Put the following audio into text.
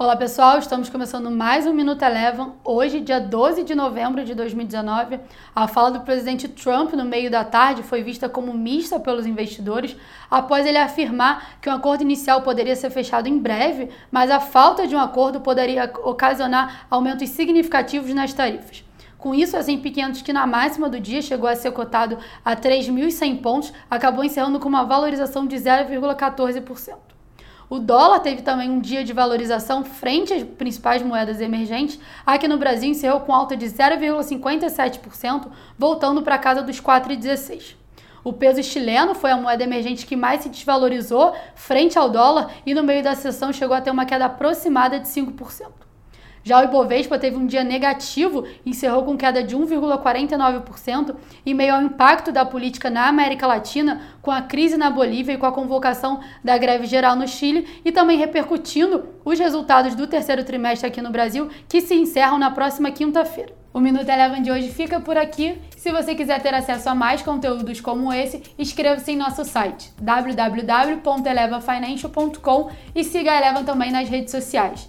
Olá pessoal, estamos começando mais um Minuto Eleven. Hoje, dia 12 de novembro de 2019, a fala do presidente Trump no meio da tarde foi vista como mista pelos investidores após ele afirmar que um acordo inicial poderia ser fechado em breve, mas a falta de um acordo poderia ocasionar aumentos significativos nas tarifas. Com isso, a S&P 500, que na máxima do dia chegou a ser cotado a 3.100 pontos, acabou encerrando com uma valorização de 0,14%. O dólar teve também um dia de valorização frente às principais moedas emergentes. Aqui no Brasil encerrou com alta de 0,57%, voltando para casa dos 4,16. O peso chileno foi a moeda emergente que mais se desvalorizou frente ao dólar e no meio da sessão chegou a ter uma queda aproximada de 5%. Já o Ibovespa teve um dia negativo e encerrou com queda de 1,49% em meio ao impacto da política na América Latina, com a crise na Bolívia e com a convocação da greve geral no Chile e também repercutindo os resultados do terceiro trimestre aqui no Brasil, que se encerram na próxima quinta-feira. O Minuto Eleven de hoje fica por aqui. Se você quiser ter acesso a mais conteúdos como esse, inscreva-se em nosso site www.elevafinancial.com e siga a Eleven também nas redes sociais.